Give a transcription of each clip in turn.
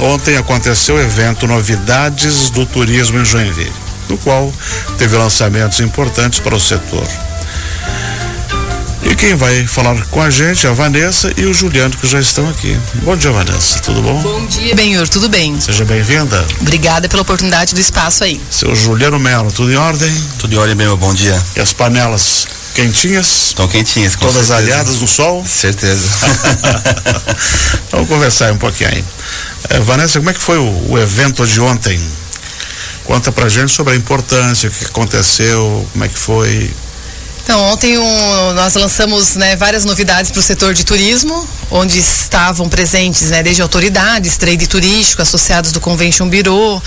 ontem aconteceu o evento Novidades do Turismo em Joinville, no qual teve lançamentos importantes para o setor. E quem vai falar com a gente é a Vanessa e o Juliano que já estão aqui. Bom dia, Vanessa. Tudo bom? Bom dia, Benhur. Tudo bem? Seja bem-vinda. Obrigada pela oportunidade do espaço aí. Seu Juliano Melo, tudo em ordem? Tudo em ordem, Benhur. Bom dia. E as panelas quentinhas? Estão quentinhas, com Todas certeza. aliadas no sol? Certeza. Vamos conversar um pouquinho aí. É, Vanessa, como é que foi o, o evento de ontem? Conta pra gente sobre a importância, o que aconteceu, como é que foi. Então, ontem um, nós lançamos né, várias novidades para o setor de turismo, onde estavam presentes né, desde autoridades, trade turístico, associados do Convention Bureau,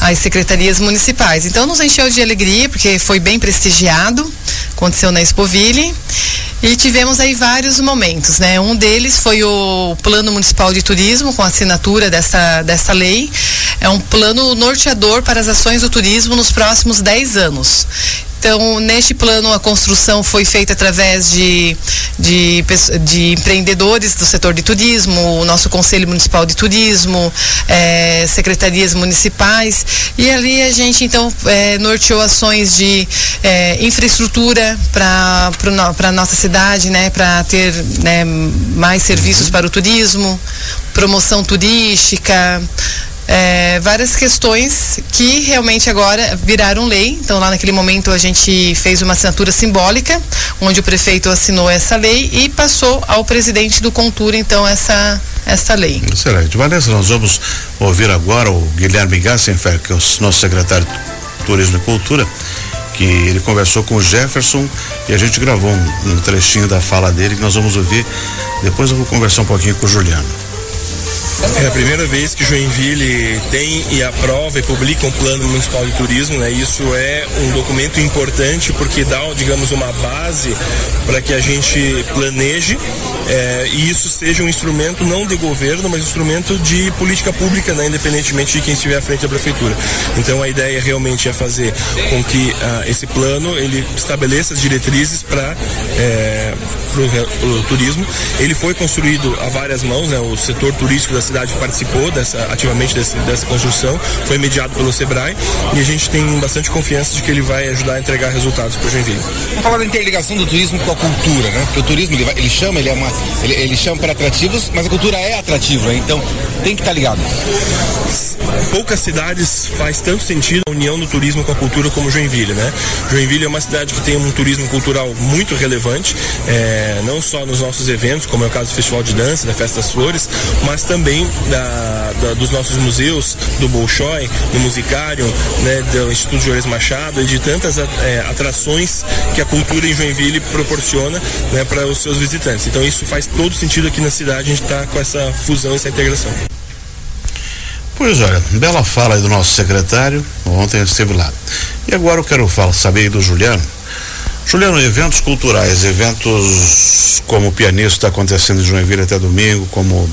as secretarias municipais. Então, nos encheu de alegria, porque foi bem prestigiado, aconteceu na Expoville. E tivemos aí vários momentos, né? Um deles foi o Plano Municipal de Turismo, com assinatura dessa, dessa lei. É um plano norteador para as ações do turismo nos próximos 10 anos. Então, neste plano, a construção foi feita através de, de, de, empreendedores do setor de turismo, o nosso Conselho Municipal de Turismo, eh, secretarias municipais, e ali a gente, então, eh, norteou ações de eh, infraestrutura para a nossa cidade, né, para ter né, mais serviços para o turismo, promoção turística, é, várias questões que realmente agora viraram lei. Então, lá naquele momento, a gente fez uma assinatura simbólica, onde o prefeito assinou essa lei e passou ao presidente do Contura, então, essa, essa lei. Excelente. Vanessa, nós vamos ouvir agora o Guilherme Gassenfer, que é o nosso secretário de Turismo e Cultura, que ele conversou com o Jefferson e a gente gravou um, um trechinho da fala dele que nós vamos ouvir. Depois eu vou conversar um pouquinho com o Juliano. É a primeira vez que Joinville tem e aprova e publica um plano municipal de turismo, né? Isso é um documento importante porque dá, digamos, uma base para que a gente planeje é, e isso seja um instrumento não de governo, mas um instrumento de política pública, né? independentemente de quem estiver à frente da prefeitura. Então a ideia realmente é fazer com que ah, esse plano ele estabeleça as diretrizes para é, o turismo. Ele foi construído a várias mãos, né? O setor turístico da cidade participou dessa, ativamente desse, dessa construção, foi mediado pelo Sebrae e a gente tem bastante confiança de que ele vai ajudar a entregar resultados para o Joinville. Vamos falar da interligação do turismo com a cultura, né? Porque o turismo ele, vai, ele chama, ele é uma, ele, ele chama para atrativos, mas a cultura é atrativa, né? então tem que estar tá ligado. Poucas cidades faz tanto sentido a união do turismo com a cultura como Joinville, né? Joinville é uma cidade que tem um turismo cultural muito relevante, é, não só nos nossos eventos, como é o caso do Festival de Dança, da Festa das Flores, mas também da, da, dos nossos museus, do Bolshoi, do Musicário, né, do Instituto Juarez Machado e de tantas é, atrações que a cultura em Joinville proporciona né, para os seus visitantes. Então isso faz todo sentido aqui na cidade, a gente está com essa fusão, essa integração. Pois olha, bela fala aí do nosso secretário, ontem esteve lá. E agora eu quero falar, saber aí do Juliano. Juliano, eventos culturais, eventos como o pianista está acontecendo em Joinville até domingo, como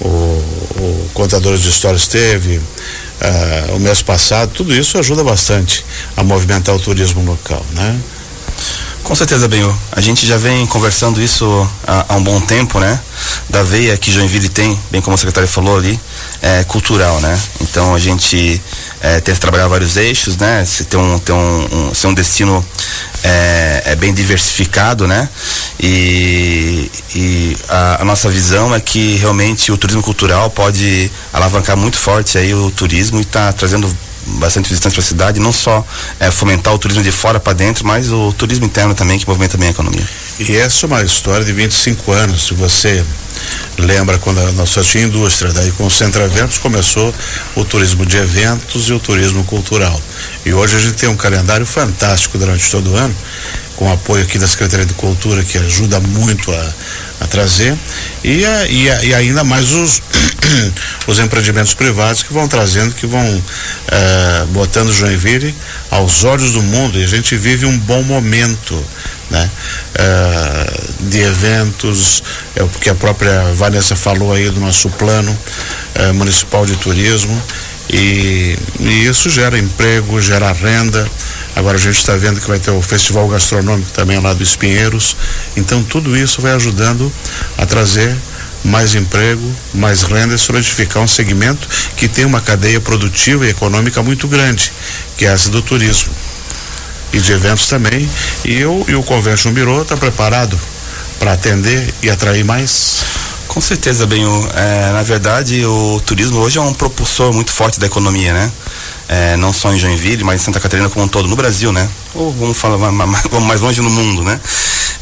o, o Contadores de Histórias teve uh, o mês passado, tudo isso ajuda bastante a movimentar o turismo local, né? Com certeza, Benhur. A gente já vem conversando isso há, há, um bom tempo, né? Da veia que Joinville tem, bem como o secretário falou ali, é cultural, né? Então a gente é, tenta trabalhar vários eixos, né? Se ter um, ter um, um, ser um destino é, é, bem diversificado, né? E, e a, a, nossa visão é que realmente o turismo cultural pode alavancar muito forte aí o turismo e está trazendo bastante visitantes para a cidade, não só é, fomentar o turismo de fora para dentro, mas o turismo interno também, que movimenta bem a economia. E essa é uma história de 25 anos. Se você lembra quando nós só tinha indústria, daí com o Centro Eventos começou o turismo de eventos e o turismo cultural. E hoje a gente tem um calendário fantástico durante todo o ano, com apoio aqui da Secretaria de Cultura, que ajuda muito a, a trazer, e, a, e, a, e, ainda mais os, os empreendimentos privados que vão trazendo, que vão uh, botando Joinville aos olhos do mundo, e a gente vive um bom momento. Né? Uh, de eventos, é o que a própria Vanessa falou aí do nosso plano uh, municipal de turismo e, e, isso gera emprego, gera renda. Agora a gente está vendo que vai ter o festival gastronômico também lá do Espinheiros. Então tudo isso vai ajudando a trazer mais emprego, mais renda e solidificar um segmento que tem uma cadeia produtiva e econômica muito grande, que é essa do turismo. E de eventos também. E, eu, e o Convention Bureau está preparado para atender e atrair mais? Com certeza, bem. É, na verdade, o turismo hoje é um propulsor muito forte da economia, né? É, não só em Joinville, mas em Santa Catarina como um todo, no Brasil, né? Ou vamos falar mais longe no mundo, né?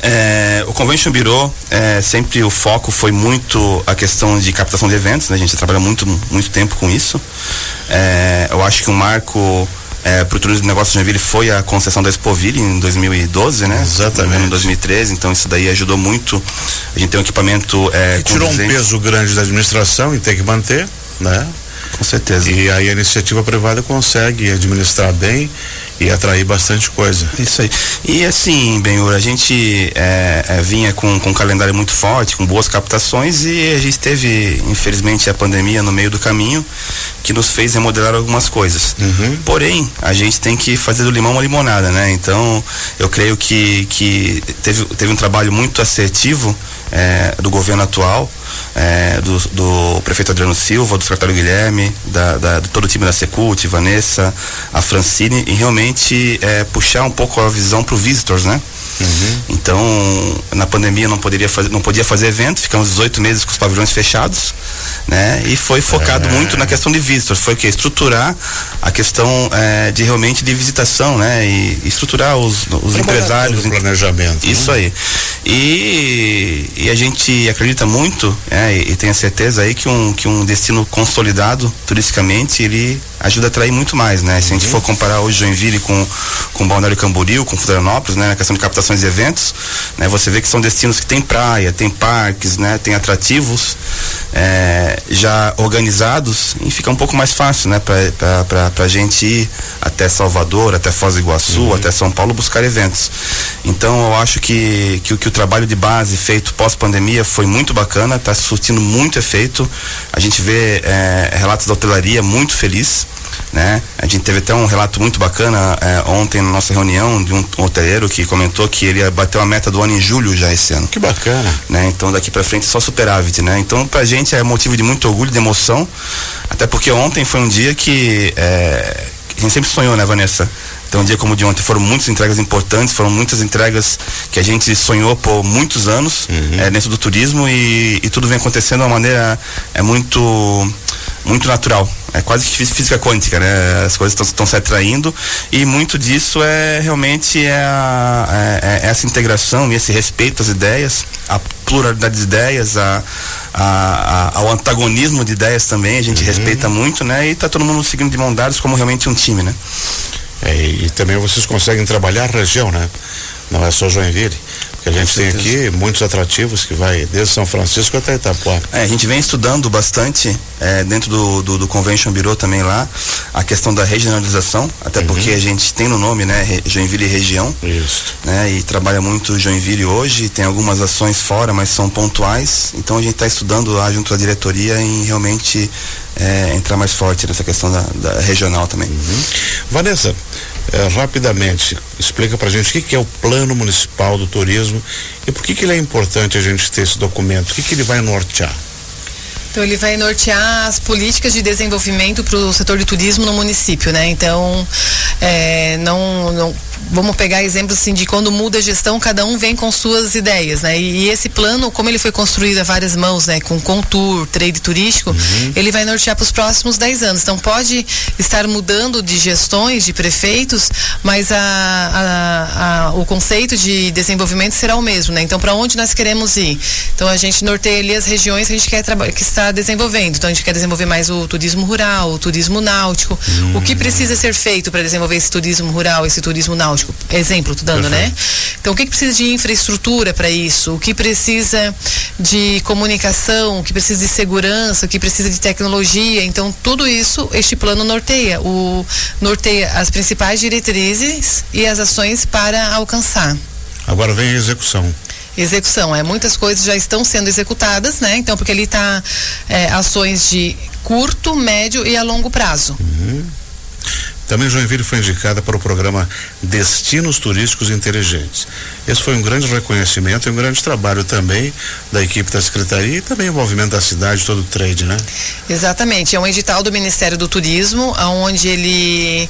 É, o Convention Bureau, é, sempre o foco foi muito a questão de captação de eventos, né? A gente trabalha muito, muito tempo com isso. É, eu acho que um marco é, para o turismo de negócios de Joinville foi a concessão da Expoville em 2012, né? Exatamente. Em 2013, então isso daí ajudou muito. A gente tem um equipamento. É, que tirou um peso grande da administração e tem que manter, né? Com certeza. E aí a iniciativa privada consegue administrar bem e atrair bastante coisa. Isso aí. E assim, Benhur, a gente é, é, vinha com, com um calendário muito forte, com boas captações e a gente teve, infelizmente, a pandemia no meio do caminho que nos fez remodelar algumas coisas. Uhum. Porém, a gente tem que fazer do limão uma limonada, né? Então, eu creio que, que teve, teve um trabalho muito assertivo é, do governo atual, é, do, do, prefeito Adriano Silva, do secretário Guilherme, da, da, de todo o time da Secult, Vanessa, a Francine, e realmente é, puxar um pouco a visão para o visitors, né? Uhum. Então, na pandemia não poderia fazer, não podia fazer evento, ficamos 18 meses com os pavilhões fechados, né? E foi focado é. muito na questão de visitors, foi que estruturar a questão é, de realmente de visitação, né? E estruturar os, os empresários, o planejamento. Isso né? aí. E, e, a gente acredita muito, é, e, tem a certeza aí que um que um destino consolidado turisticamente ele ajuda a atrair muito mais, né? Se a gente for comparar hoje Joinville com com Balneário Camboriú, com Florianópolis, né, na questão de captações de eventos, né? Você vê que são destinos que tem praia, tem parques, né? Tem atrativos é, já organizados e fica um pouco mais fácil, né? Para pra, pra gente ir até Salvador, até Foz do Iguaçu, uhum. até São Paulo buscar eventos. Então eu acho que, que, que o trabalho de base feito pós-pandemia foi muito bacana, está surtindo muito efeito. A gente vê é, relatos da hotelaria muito feliz né? A gente teve até um relato muito bacana é, ontem na nossa reunião de um hoteleiro que comentou que ele bateu a meta do ano em julho já esse ano. Que bacana. Né? Então daqui para frente só superávit, né? Então pra gente é motivo de muito orgulho, de emoção, até porque ontem foi um dia que é, a gente sempre sonhou, né, Vanessa? Então, um dia como o de ontem foram muitas entregas importantes, foram muitas entregas que a gente sonhou por muitos anos uhum. é, dentro do turismo e, e, tudo vem acontecendo de uma maneira é muito muito natural. É quase que física quântica, né? As coisas estão se atraindo e muito disso é realmente é, a, é, é essa integração e esse respeito às ideias, a pluralidade de ideias, a, a, a, ao antagonismo de ideias também, a gente uhum. respeita muito, né? E tá todo mundo seguindo de mão dadas como realmente um time, né? É, e, e também vocês conseguem trabalhar a região, né? Não é só Joinville. Que a gente tem aqui muitos atrativos que vai desde São Francisco até Itapuá. É, a gente vem estudando bastante é, dentro do, do, do, Convention Bureau também lá a questão da regionalização, até uhum. porque a gente tem no nome, né, Joinville região. Isso. Né, e trabalha muito Joinville hoje, tem algumas ações fora, mas são pontuais. Então a gente está estudando lá junto à diretoria em realmente é, entrar mais forte nessa questão da, da regional também. Uhum. Vanessa, é, rapidamente, explica pra gente o que, que, é o Plano Municipal do Turismo e por que, que ele é importante a gente ter esse documento, o que, que ele vai nortear. Então ele vai nortear as políticas de desenvolvimento para o setor de turismo no município, né? Então é, não, não vamos pegar exemplos assim de quando muda a gestão, cada um vem com suas ideias, né? E, e esse plano, como ele foi construído a várias mãos, né? Com Contour, trade turístico, uhum. ele vai nortear para os próximos 10 anos. Então pode estar mudando de gestões, de prefeitos, mas a, a, a, o conceito de desenvolvimento será o mesmo, né? Então para onde nós queremos ir? Então a gente norteia ali as regiões que a gente quer que está desenvolvendo. Então a gente quer desenvolver mais o turismo rural, o turismo náutico. Uhum. O que precisa ser feito para desenvolver esse turismo rural, esse turismo náutico? Náutico, exemplo, tô dando, né? Então, o que, que precisa de infraestrutura para isso? O que precisa de comunicação? O que precisa de segurança? O que precisa de tecnologia? Então, tudo isso este plano norteia. O norteia as principais diretrizes e as ações para alcançar. Agora vem a execução execução. É, muitas coisas já estão sendo executadas, né? Então, porque ali está é, ações de curto, médio e a longo prazo. Uhum. Também Joinville foi indicada para o programa Destinos Turísticos Inteligentes. Esse foi um grande reconhecimento e um grande trabalho também da equipe da Secretaria e também o envolvimento da cidade, todo o trade, né? Exatamente. É um edital do Ministério do Turismo, onde ele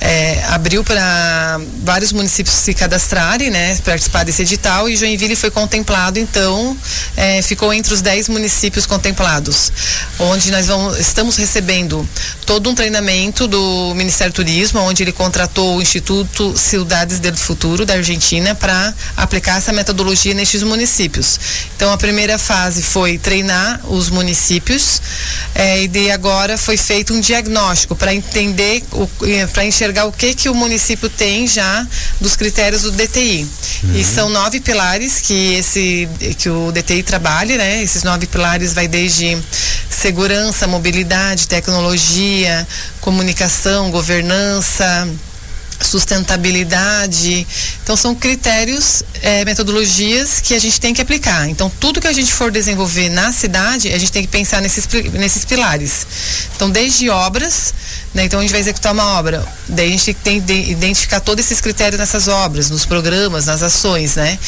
é, abriu para vários municípios se cadastrarem, né? Participar desse edital e Joinville foi contemplado, então é, ficou entre os 10 municípios contemplados, onde nós vamos, estamos recebendo todo um treinamento do Ministério do Turismo, onde ele contratou o Instituto Cidades do Futuro da Argentina para aplicar essa metodologia nestes municípios. Então a primeira fase foi treinar os municípios é, e de agora foi feito um diagnóstico para entender, para enxergar o que que o município tem já dos critérios do DTI. Uhum. E são nove pilares que esse que o DTI trabalha, né? Esses nove pilares vai desde segurança, mobilidade, tecnologia, comunicação, governança, sustentabilidade. Então são critérios, é, metodologias que a gente tem que aplicar. Então tudo que a gente for desenvolver na cidade, a gente tem que pensar nesses, nesses pilares. Então desde obras, né, então a gente vai executar uma obra, daí a gente tem que identificar todos esses critérios nessas obras, nos programas, nas ações, né?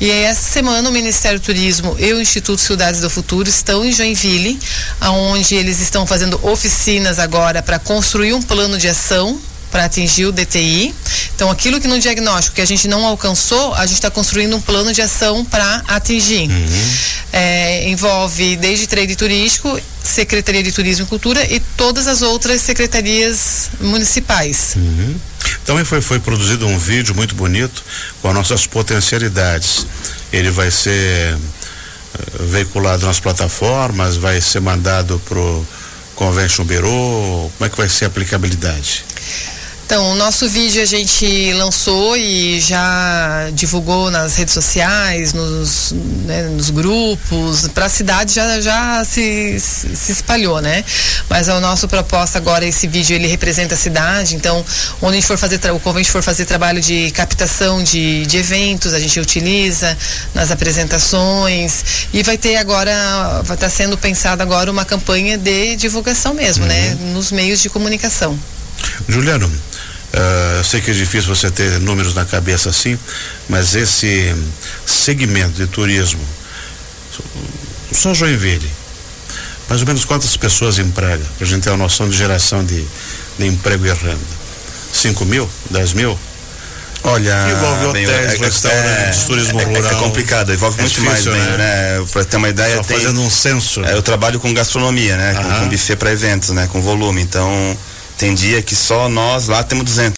E aí, essa semana o Ministério do Turismo e o Instituto Cidades do Futuro estão em Joinville, aonde eles estão fazendo oficinas agora para construir um plano de ação para atingir o DTI. Então, aquilo que no diagnóstico que a gente não alcançou, a gente está construindo um plano de ação para atingir. Uhum. É, envolve desde trade turístico, Secretaria de Turismo e Cultura e todas as outras secretarias municipais. Uhum. Também foi, foi produzido um vídeo muito bonito com as nossas potencialidades. Ele vai ser uh, veiculado nas plataformas, vai ser mandado para o Convention Bureau, como é que vai ser a aplicabilidade? Então, o nosso vídeo a gente lançou e já divulgou nas redes sociais, nos, né, nos grupos, para a cidade já, já se, se espalhou, né? Mas a nossa proposta agora, esse vídeo, ele representa a cidade, então, onde a gente for fazer, o convente for fazer trabalho de captação de, de eventos, a gente utiliza nas apresentações e vai ter agora, vai estar tá sendo pensada agora uma campanha de divulgação mesmo, né? uhum. né? Nos meios de comunicação. Juliano, Uh, eu sei que é difícil você ter números na cabeça assim, mas esse segmento de turismo, só Joinville, mais ou menos quantas pessoas emprega? Para a gente ter uma noção de geração de, de emprego e renda. 5 mil? 10 mil? Olha, envolve hotéis, é, restaurantes, é, turismo é, rural. É complicado, envolve é muito difícil, mais, né? né? Para ter uma ideia, Só tem, fazendo um censo. É, eu trabalho com gastronomia, né? Com, com buffet para eventos, né? Com volume. Então, tem dia que só nós lá temos 200.